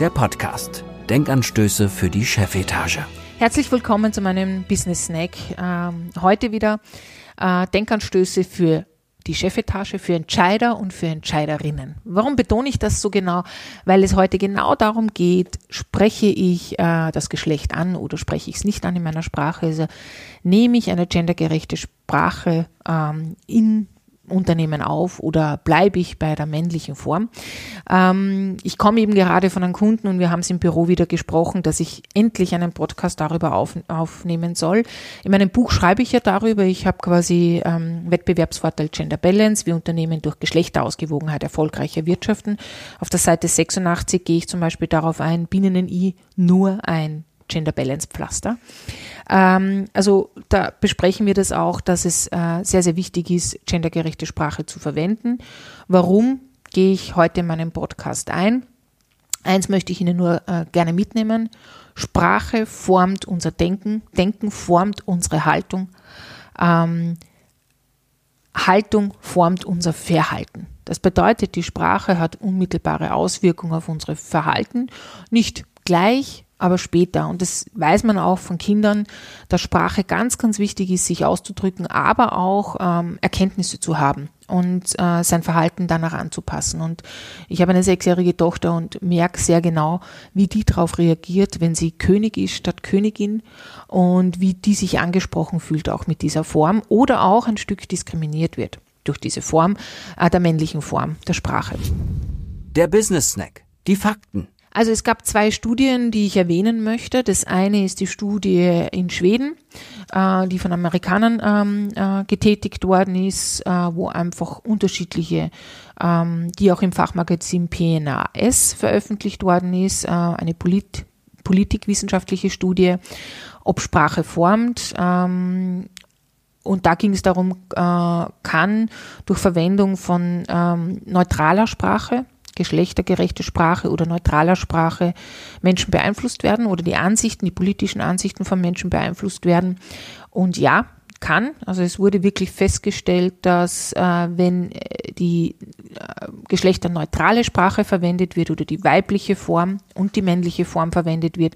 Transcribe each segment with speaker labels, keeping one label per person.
Speaker 1: der Podcast. Denkanstöße für die Chefetage.
Speaker 2: Herzlich willkommen zu meinem Business Snack. Ähm, heute wieder äh, Denkanstöße für die Chefetage, für Entscheider und für Entscheiderinnen. Warum betone ich das so genau? Weil es heute genau darum geht, spreche ich äh, das Geschlecht an oder spreche ich es nicht an in meiner Sprache? Also nehme ich eine gendergerechte Sprache ähm, in Unternehmen auf oder bleibe ich bei der männlichen Form? Ähm, ich komme eben gerade von einem Kunden und wir haben es im Büro wieder gesprochen, dass ich endlich einen Podcast darüber auf, aufnehmen soll. In meinem Buch schreibe ich ja darüber. Ich habe quasi ähm, Wettbewerbsvorteil Gender Balance, wie Unternehmen durch Geschlechterausgewogenheit erfolgreicher wirtschaften. Auf der Seite 86 gehe ich zum Beispiel darauf ein, binnen ein I nur ein Gender Balance Pflaster. Ähm, also da besprechen wir das auch, dass es äh, sehr, sehr wichtig ist, gendergerechte Sprache zu verwenden. Warum gehe ich heute in meinem Podcast ein? Eins möchte ich Ihnen nur äh, gerne mitnehmen. Sprache formt unser Denken, Denken formt unsere Haltung, ähm, Haltung formt unser Verhalten. Das bedeutet, die Sprache hat unmittelbare Auswirkungen auf unsere Verhalten, nicht gleich, aber später. Und das weiß man auch von Kindern, dass Sprache ganz, ganz wichtig ist, sich auszudrücken, aber auch ähm, Erkenntnisse zu haben und äh, sein Verhalten danach anzupassen. Und ich habe eine sechsjährige Tochter und merke sehr genau, wie die darauf reagiert, wenn sie König ist statt Königin und wie die sich angesprochen fühlt auch mit dieser Form oder auch ein Stück diskriminiert wird durch diese Form äh, der männlichen Form der Sprache.
Speaker 1: Der Business Snack. Die Fakten.
Speaker 2: Also es gab zwei Studien, die ich erwähnen möchte. Das eine ist die Studie in Schweden, äh, die von Amerikanern ähm, äh, getätigt worden ist, äh, wo einfach unterschiedliche, ähm, die auch im Fachmagazin PNAS veröffentlicht worden ist, äh, eine Polit politikwissenschaftliche Studie, ob Sprache formt. Ähm, und da ging es darum, äh, kann durch Verwendung von ähm, neutraler Sprache, geschlechtergerechte Sprache oder neutraler Sprache Menschen beeinflusst werden oder die Ansichten, die politischen Ansichten von Menschen beeinflusst werden. Und ja, kann. Also es wurde wirklich festgestellt, dass äh, wenn äh, die äh, geschlechterneutrale Sprache verwendet wird oder die weibliche Form und die männliche Form verwendet wird,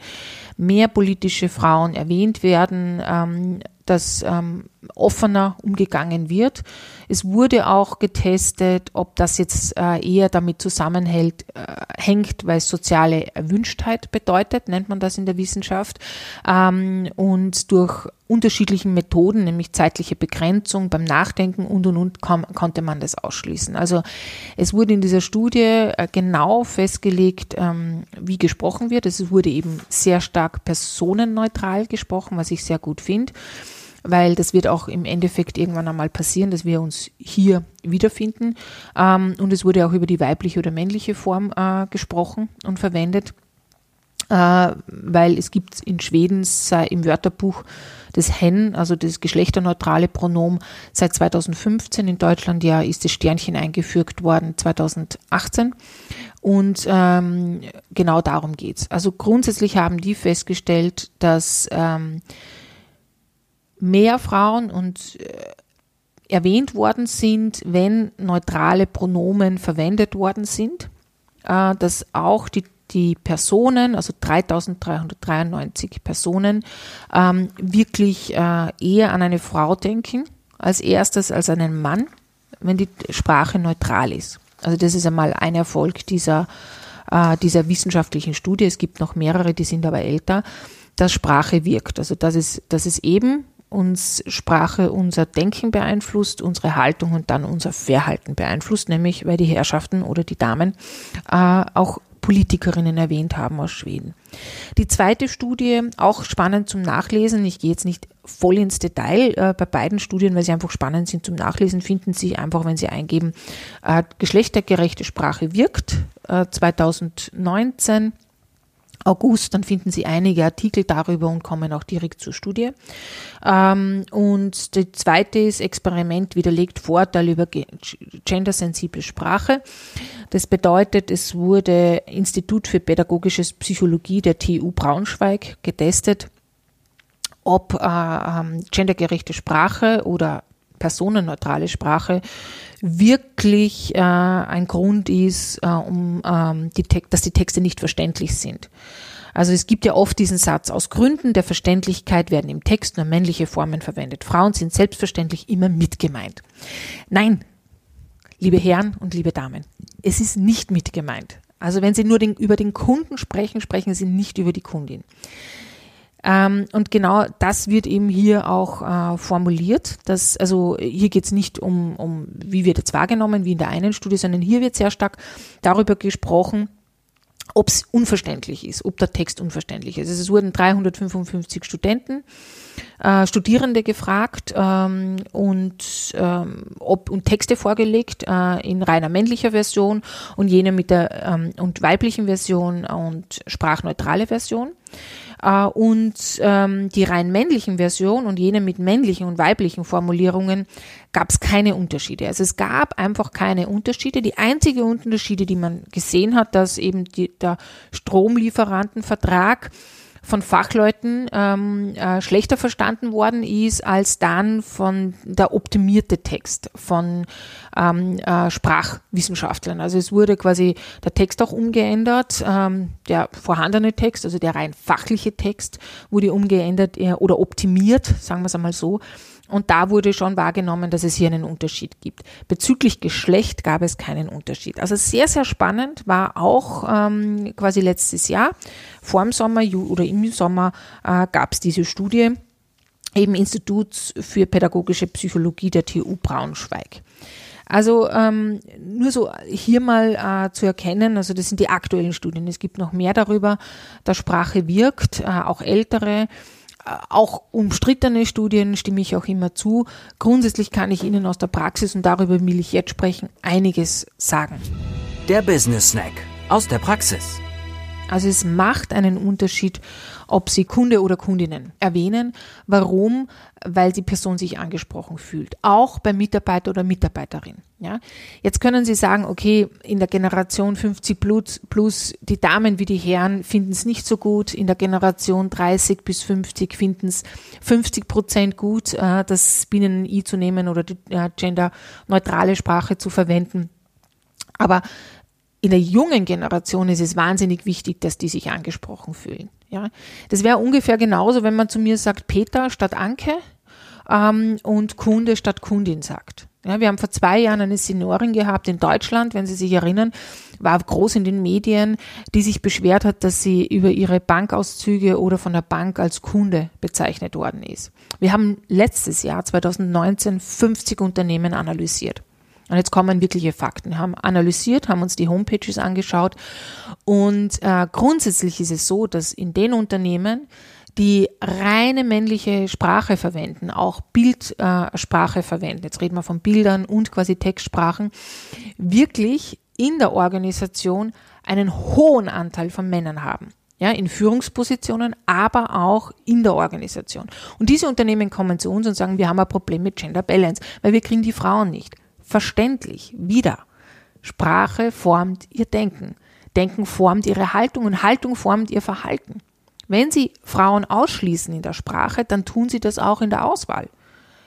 Speaker 2: mehr politische Frauen erwähnt werden, ähm, dass ähm, offener umgegangen wird. Es wurde auch getestet, ob das jetzt äh, eher damit zusammenhält, äh, hängt, weil soziale Erwünschtheit bedeutet, nennt man das in der Wissenschaft. Ähm, und durch unterschiedlichen Methoden, nämlich zeitliche Begrenzung beim Nachdenken und und und, kon konnte man das ausschließen. Also es wurde in dieser Studie äh, genau festgelegt, ähm, wie gesprochen wird. Es wurde eben sehr stark personenneutral gesprochen, was ich sehr gut finde weil das wird auch im Endeffekt irgendwann einmal passieren, dass wir uns hier wiederfinden. Ähm, und es wurde auch über die weibliche oder männliche Form äh, gesprochen und verwendet, weil es gibt in Schweden im Wörterbuch das Hen, also das geschlechterneutrale Pronom, seit 2015. In Deutschland ja ist das Sternchen eingefügt worden 2018. Und ähm, genau darum geht's. Also grundsätzlich haben die festgestellt, dass ähm, mehr Frauen und äh, erwähnt worden sind, wenn neutrale Pronomen verwendet worden sind, äh, dass auch die, die Personen, also 3393 Personen, ähm, wirklich äh, eher an eine Frau denken als erstes als an einen Mann, wenn die Sprache neutral ist. Also das ist einmal ein Erfolg dieser, dieser wissenschaftlichen Studie. Es gibt noch mehrere, die sind aber älter, dass Sprache wirkt. Also dass es, dass es eben uns Sprache unser Denken beeinflusst, unsere Haltung und dann unser Verhalten beeinflusst, nämlich weil die Herrschaften oder die Damen äh, auch Politikerinnen erwähnt haben aus Schweden. Die zweite Studie, auch spannend zum Nachlesen, ich gehe jetzt nicht voll ins Detail äh, bei beiden Studien, weil sie einfach spannend sind zum Nachlesen, finden Sie einfach, wenn Sie eingeben, äh, geschlechtergerechte Sprache wirkt, äh, 2019 August, dann finden Sie einige Artikel darüber und kommen auch direkt zur Studie. Ähm, und die zweite ist Experiment widerlegt Vorteil über gendersensible Sprache. Das bedeutet, es wurde Institut für pädagogische Psychologie der TU Braunschweig getestet, ob äh, ähm, gendergerechte Sprache oder personenneutrale Sprache wirklich äh, ein Grund ist, äh, um, ähm, die dass die Texte nicht verständlich sind. Also es gibt ja oft diesen Satz, aus Gründen der Verständlichkeit werden im Text nur männliche Formen verwendet. Frauen sind selbstverständlich immer mitgemeint. Nein, liebe Herren und liebe Damen, es ist nicht mitgemeint. Also wenn Sie nur den, über den Kunden sprechen, sprechen Sie nicht über die Kundin. Ähm, und genau das wird eben hier auch äh, formuliert. Dass, also hier geht es nicht um, um, wie wird jetzt wahrgenommen, wie in der einen Studie, sondern hier wird sehr stark darüber gesprochen, ob es unverständlich ist, ob der Text unverständlich ist. Also es wurden 355 Studenten, äh, Studierende gefragt ähm, und, ähm, ob, und Texte vorgelegt äh, in reiner männlicher Version und jene mit der ähm, und weiblichen Version und sprachneutrale Version. Äh, und ähm, die rein männlichen Version und jene mit männlichen und weiblichen Formulierungen gab es keine Unterschiede. Also es gab einfach keine Unterschiede. Die einzige Unterschiede, die man gesehen hat, dass eben die, der Stromlieferantenvertrag von Fachleuten ähm, äh, schlechter verstanden worden ist als dann von der optimierte Text von ähm, äh, Sprachwissenschaftlern. Also es wurde quasi der Text auch umgeändert, ähm, der vorhandene Text, also der rein fachliche Text wurde umgeändert äh, oder optimiert, sagen wir es einmal so. Und da wurde schon wahrgenommen, dass es hier einen Unterschied gibt. Bezüglich Geschlecht gab es keinen Unterschied. Also sehr, sehr spannend war auch ähm, quasi letztes Jahr, vor dem Sommer oder im Sommer äh, gab es diese Studie eben Instituts für pädagogische Psychologie der TU Braunschweig. Also ähm, nur so hier mal äh, zu erkennen, also das sind die aktuellen Studien. Es gibt noch mehr darüber, dass Sprache wirkt, äh, auch ältere auch umstrittene Studien stimme ich auch immer zu. Grundsätzlich kann ich Ihnen aus der Praxis, und darüber will ich jetzt sprechen, einiges sagen.
Speaker 1: Der Business Snack aus der Praxis.
Speaker 2: Also es macht einen Unterschied, ob Sie Kunde oder Kundinnen erwähnen. Warum? Weil die Person sich angesprochen fühlt. Auch bei Mitarbeiter oder Mitarbeiterin. Ja? Jetzt können Sie sagen, okay, in der Generation 50 plus, plus die Damen wie die Herren finden es nicht so gut. In der Generation 30 bis 50 finden es 50 Prozent gut, äh, das Binnen-I zu nehmen oder die äh, genderneutrale Sprache zu verwenden. Aber in der jungen Generation ist es wahnsinnig wichtig, dass die sich angesprochen fühlen. Ja, das wäre ungefähr genauso, wenn man zu mir sagt Peter statt Anke ähm, und Kunde statt Kundin sagt. Ja, wir haben vor zwei Jahren eine Seniorin gehabt in Deutschland, wenn Sie sich erinnern, war groß in den Medien, die sich beschwert hat, dass sie über ihre Bankauszüge oder von der Bank als Kunde bezeichnet worden ist. Wir haben letztes Jahr, 2019, 50 Unternehmen analysiert. Und jetzt kommen wirkliche Fakten. Wir haben analysiert, haben uns die Homepages angeschaut und äh, grundsätzlich ist es so, dass in den Unternehmen, die reine männliche Sprache verwenden, auch Bildsprache äh, verwenden, jetzt reden wir von Bildern und quasi Textsprachen, wirklich in der Organisation einen hohen Anteil von Männern haben. Ja, in Führungspositionen, aber auch in der Organisation. Und diese Unternehmen kommen zu uns und sagen, wir haben ein Problem mit Gender Balance, weil wir kriegen die Frauen nicht verständlich. Wieder. Sprache formt ihr Denken. Denken formt ihre Haltung und Haltung formt ihr Verhalten. Wenn Sie Frauen ausschließen in der Sprache, dann tun Sie das auch in der Auswahl.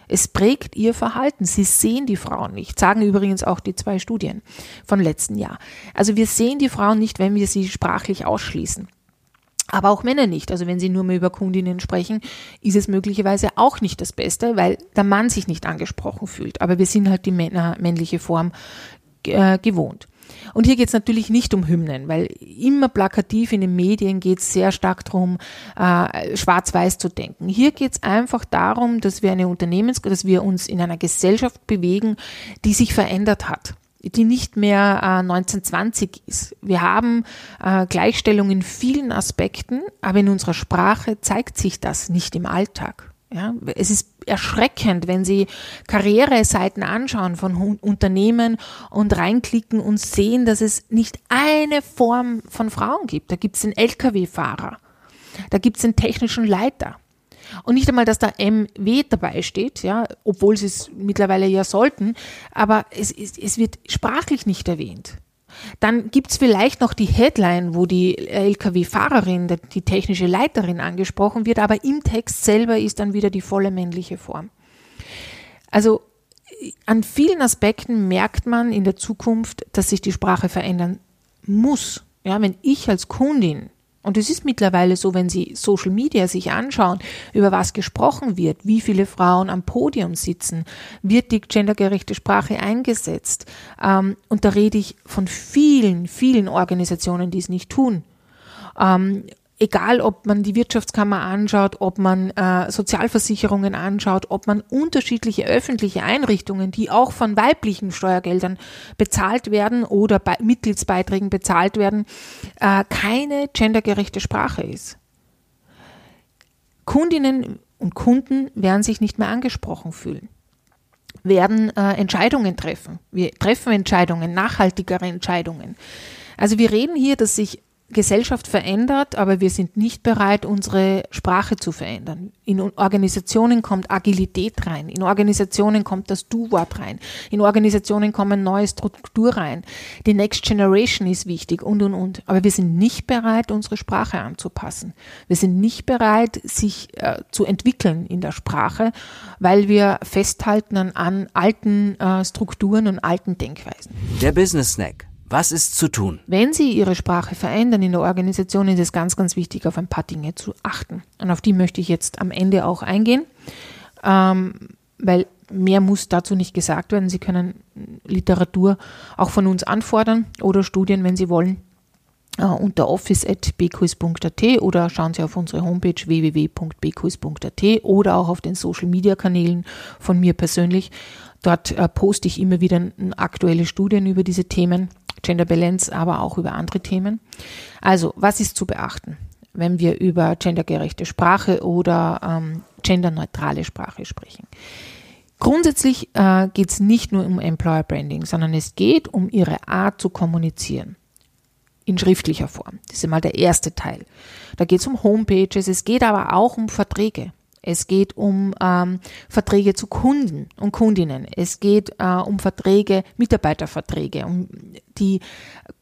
Speaker 2: Es prägt ihr Verhalten. Sie sehen die Frauen nicht, sagen übrigens auch die zwei Studien von letzten Jahr. Also wir sehen die Frauen nicht, wenn wir sie sprachlich ausschließen aber auch Männer nicht. Also wenn sie nur mehr über Kundinnen sprechen, ist es möglicherweise auch nicht das Beste, weil der Mann sich nicht angesprochen fühlt. Aber wir sind halt die Männer, männliche Form äh, gewohnt. Und hier geht es natürlich nicht um Hymnen, weil immer plakativ in den Medien geht es sehr stark darum, äh, schwarz-weiß zu denken. Hier geht es einfach darum, dass wir eine Unternehmens, dass wir uns in einer Gesellschaft bewegen, die sich verändert hat die nicht mehr äh, 1920 ist. Wir haben äh, Gleichstellung in vielen Aspekten, aber in unserer Sprache zeigt sich das nicht im Alltag. Ja, es ist erschreckend, wenn Sie Karriereseiten anschauen von Unternehmen und reinklicken und sehen, dass es nicht eine Form von Frauen gibt. Da gibt es den Lkw-Fahrer, da gibt es den technischen Leiter. Und nicht einmal, dass da MW dabei steht, ja, obwohl sie es mittlerweile ja sollten, aber es, es, es wird sprachlich nicht erwähnt. Dann gibt's vielleicht noch die Headline, wo die Lkw-Fahrerin, die technische Leiterin angesprochen wird, aber im Text selber ist dann wieder die volle männliche Form. Also an vielen Aspekten merkt man in der Zukunft, dass sich die Sprache verändern muss. Ja, wenn ich als Kundin und es ist mittlerweile so, wenn Sie Social Media sich anschauen, über was gesprochen wird, wie viele Frauen am Podium sitzen, wird die gendergerechte Sprache eingesetzt. Ähm, und da rede ich von vielen, vielen Organisationen, die es nicht tun. Egal ob man die Wirtschaftskammer anschaut, ob man äh, Sozialversicherungen anschaut, ob man unterschiedliche öffentliche Einrichtungen, die auch von weiblichen Steuergeldern bezahlt werden oder bei Mitgliedsbeiträgen bezahlt werden, äh, keine gendergerechte Sprache ist. Kundinnen und Kunden werden sich nicht mehr angesprochen fühlen werden äh, Entscheidungen treffen. Wir treffen Entscheidungen, nachhaltigere Entscheidungen. Also wir reden hier, dass sich Gesellschaft verändert, aber wir sind nicht bereit, unsere Sprache zu verändern. In Organisationen kommt Agilität rein, in Organisationen kommt das Du-Wort rein, in Organisationen kommen neue Struktur rein. Die Next Generation ist wichtig und, und, und. Aber wir sind nicht bereit, unsere Sprache anzupassen. Wir sind nicht bereit, sich äh, zu entwickeln in der Sprache, weil wir festhalten an, an alten äh, Strukturen und alten Denkweisen.
Speaker 1: Der Business Snack was ist zu tun?
Speaker 2: Wenn Sie Ihre Sprache verändern in der Organisation, ist es ganz, ganz wichtig, auf ein paar Dinge zu achten. Und auf die möchte ich jetzt am Ende auch eingehen, ähm, weil mehr muss dazu nicht gesagt werden. Sie können Literatur auch von uns anfordern oder Studien, wenn Sie wollen, äh, unter office.bquiz.at oder schauen Sie auf unsere Homepage www.bquiz.at oder auch auf den Social Media Kanälen von mir persönlich. Dort äh, poste ich immer wieder aktuelle Studien über diese Themen. Gender Balance, aber auch über andere Themen. Also, was ist zu beachten, wenn wir über gendergerechte Sprache oder ähm, genderneutrale Sprache sprechen? Grundsätzlich äh, geht es nicht nur um Employer Branding, sondern es geht um ihre Art zu kommunizieren in schriftlicher Form. Das ist mal der erste Teil. Da geht es um Homepages, es geht aber auch um Verträge. Es geht um ähm, Verträge zu Kunden und Kundinnen. Es geht äh, um Verträge, Mitarbeiterverträge, um die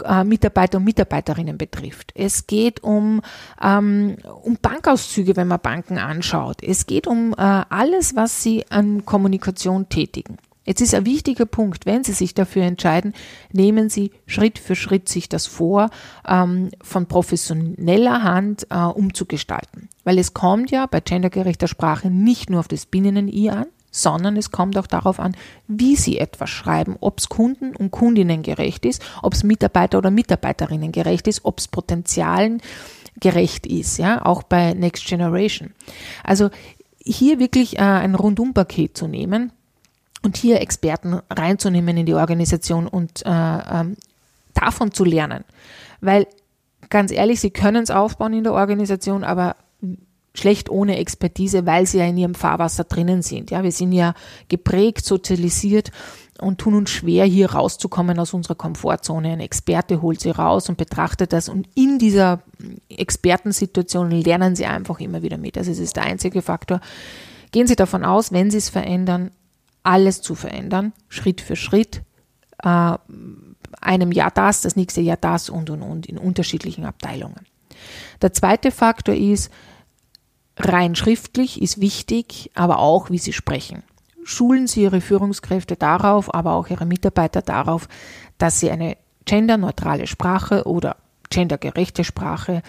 Speaker 2: äh, Mitarbeiter und Mitarbeiterinnen betrifft. Es geht um, ähm, um Bankauszüge, wenn man Banken anschaut. Es geht um äh, alles, was sie an Kommunikation tätigen. Jetzt ist ein wichtiger Punkt, wenn Sie sich dafür entscheiden, nehmen Sie Schritt für Schritt sich das vor, ähm, von professioneller Hand äh, umzugestalten. Weil es kommt ja bei gendergerechter Sprache nicht nur auf das Binnen-I an, sondern es kommt auch darauf an, wie Sie etwas schreiben, ob es Kunden und Kundinnen gerecht ist, ob es Mitarbeiter oder Mitarbeiterinnen gerecht ist, ob es Potenzialen gerecht ist, ja, auch bei Next Generation. Also hier wirklich äh, ein Rundumpaket zu nehmen, und hier Experten reinzunehmen in die Organisation und äh, ähm, davon zu lernen. Weil ganz ehrlich, sie können es aufbauen in der Organisation, aber schlecht ohne Expertise, weil sie ja in ihrem Fahrwasser drinnen sind. Ja, wir sind ja geprägt, sozialisiert und tun uns schwer, hier rauszukommen aus unserer Komfortzone. Ein Experte holt sie raus und betrachtet das und in dieser Expertensituation lernen sie einfach immer wieder mit. Also es ist der einzige Faktor. Gehen Sie davon aus, wenn Sie es verändern, alles zu verändern, Schritt für Schritt, äh, einem Jahr das, das nächste Jahr das und und und in unterschiedlichen Abteilungen. Der zweite Faktor ist, rein schriftlich ist wichtig, aber auch wie Sie sprechen. Schulen Sie Ihre Führungskräfte darauf, aber auch Ihre Mitarbeiter darauf, dass sie eine genderneutrale Sprache oder gendergerechte Sprache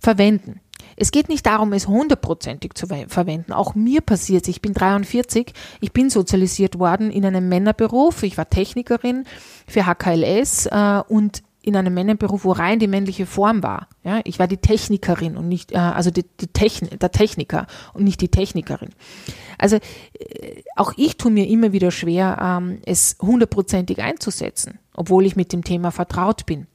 Speaker 2: verwenden. Es geht nicht darum, es hundertprozentig zu verwenden. Auch mir passiert Ich bin 43. Ich bin sozialisiert worden in einem Männerberuf. Ich war Technikerin für HKLS äh, und in einem Männerberuf, wo rein die männliche Form war. Ja, ich war die Technikerin und nicht, äh, also die, die Techn der Techniker und nicht die Technikerin. Also äh, auch ich tue mir immer wieder schwer, ähm, es hundertprozentig einzusetzen, obwohl ich mit dem Thema vertraut bin.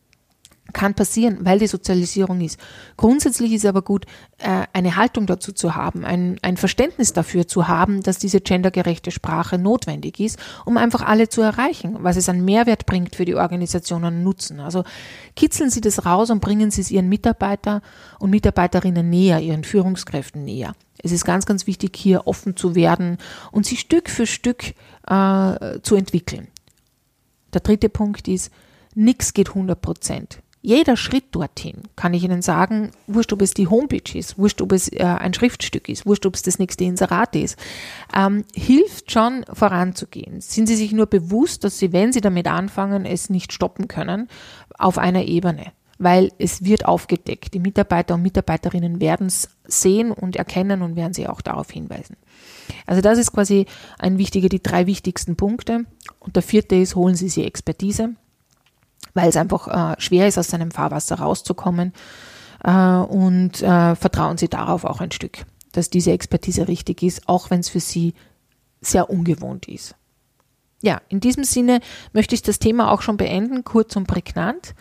Speaker 2: Kann passieren, weil die Sozialisierung ist. Grundsätzlich ist aber gut, äh, eine Haltung dazu zu haben, ein, ein Verständnis dafür zu haben, dass diese gendergerechte Sprache notwendig ist, um einfach alle zu erreichen, was es an Mehrwert bringt für die Organisationen Nutzen. Also kitzeln Sie das raus und bringen Sie es Ihren Mitarbeiter und Mitarbeiterinnen näher, Ihren Führungskräften näher. Es ist ganz, ganz wichtig, hier offen zu werden und sie Stück für Stück äh, zu entwickeln. Der dritte Punkt ist, nichts geht 100 Prozent. Jeder Schritt dorthin, kann ich Ihnen sagen, wurscht, ob es die Homepage ist, wurscht, ob es äh, ein Schriftstück ist, wurscht, ob es das nächste Inserat ist, ähm, hilft schon voranzugehen. Sind Sie sich nur bewusst, dass Sie, wenn Sie damit anfangen, es nicht stoppen können, auf einer Ebene weil es wird aufgedeckt. Die Mitarbeiter und Mitarbeiterinnen werden es sehen und erkennen und werden sie auch darauf hinweisen. Also das ist quasi ein wichtiger, die drei wichtigsten Punkte. Und der vierte ist, holen Sie sich Expertise weil es einfach äh, schwer ist, aus seinem Fahrwasser rauszukommen. Äh, und äh, vertrauen Sie darauf auch ein Stück, dass diese Expertise richtig ist, auch wenn es für Sie sehr ungewohnt ist. Ja, in diesem Sinne möchte ich das Thema auch schon beenden, kurz und prägnant.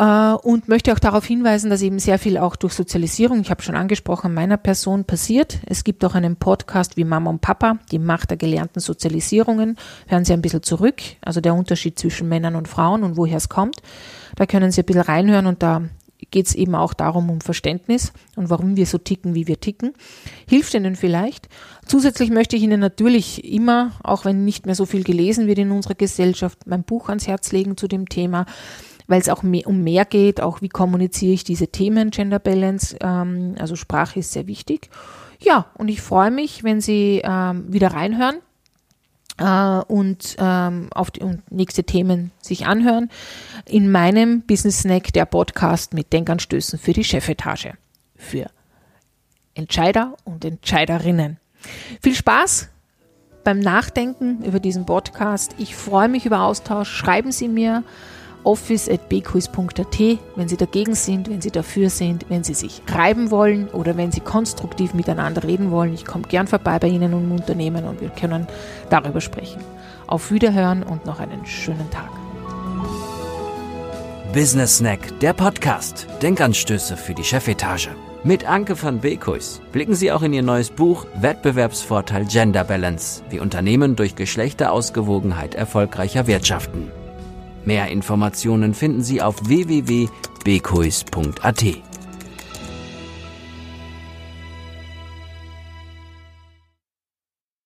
Speaker 2: Äh, und möchte auch darauf hinweisen, dass eben sehr viel auch durch Sozialisierung, ich habe schon angesprochen, meiner Person passiert. Es gibt auch einen Podcast wie Mama und Papa, die Macht der gelernten Sozialisierungen. Hören Sie ein bisschen zurück, also der Unterschied zwischen Männern und Frauen und woher es kommt. Da können Sie ein bisschen reinhören und da geht es eben auch darum, um Verständnis und warum wir so ticken, wie wir ticken. Hilft Ihnen vielleicht. Zusätzlich möchte ich Ihnen natürlich immer, auch wenn nicht mehr so viel gelesen wird in unserer Gesellschaft, mein Buch ans Herz legen zu dem Thema weil es auch mehr, um mehr geht, auch wie kommuniziere ich diese Themen Gender Balance, ähm, also Sprache ist sehr wichtig. Ja, und ich freue mich, wenn Sie ähm, wieder reinhören äh, und ähm, auf die und nächste Themen sich anhören. In meinem Business Snack, der Podcast mit Denkanstößen für die Chefetage. Für Entscheider und Entscheiderinnen. Viel Spaß beim Nachdenken über diesen Podcast. Ich freue mich über Austausch. Schreiben Sie mir office.bquiz.at, wenn Sie dagegen sind, wenn Sie dafür sind, wenn Sie sich reiben wollen oder wenn Sie konstruktiv miteinander reden wollen. Ich komme gern vorbei bei Ihnen im Unternehmen und wir können darüber sprechen. Auf Wiederhören und noch einen schönen Tag.
Speaker 1: Business Snack, der Podcast. Denkanstöße für die Chefetage. Mit Anke van Beekhuis blicken Sie auch in Ihr neues Buch Wettbewerbsvorteil Gender Balance, wie Unternehmen durch Geschlechterausgewogenheit erfolgreicher wirtschaften. Mehr Informationen finden Sie auf www.bekuis.at.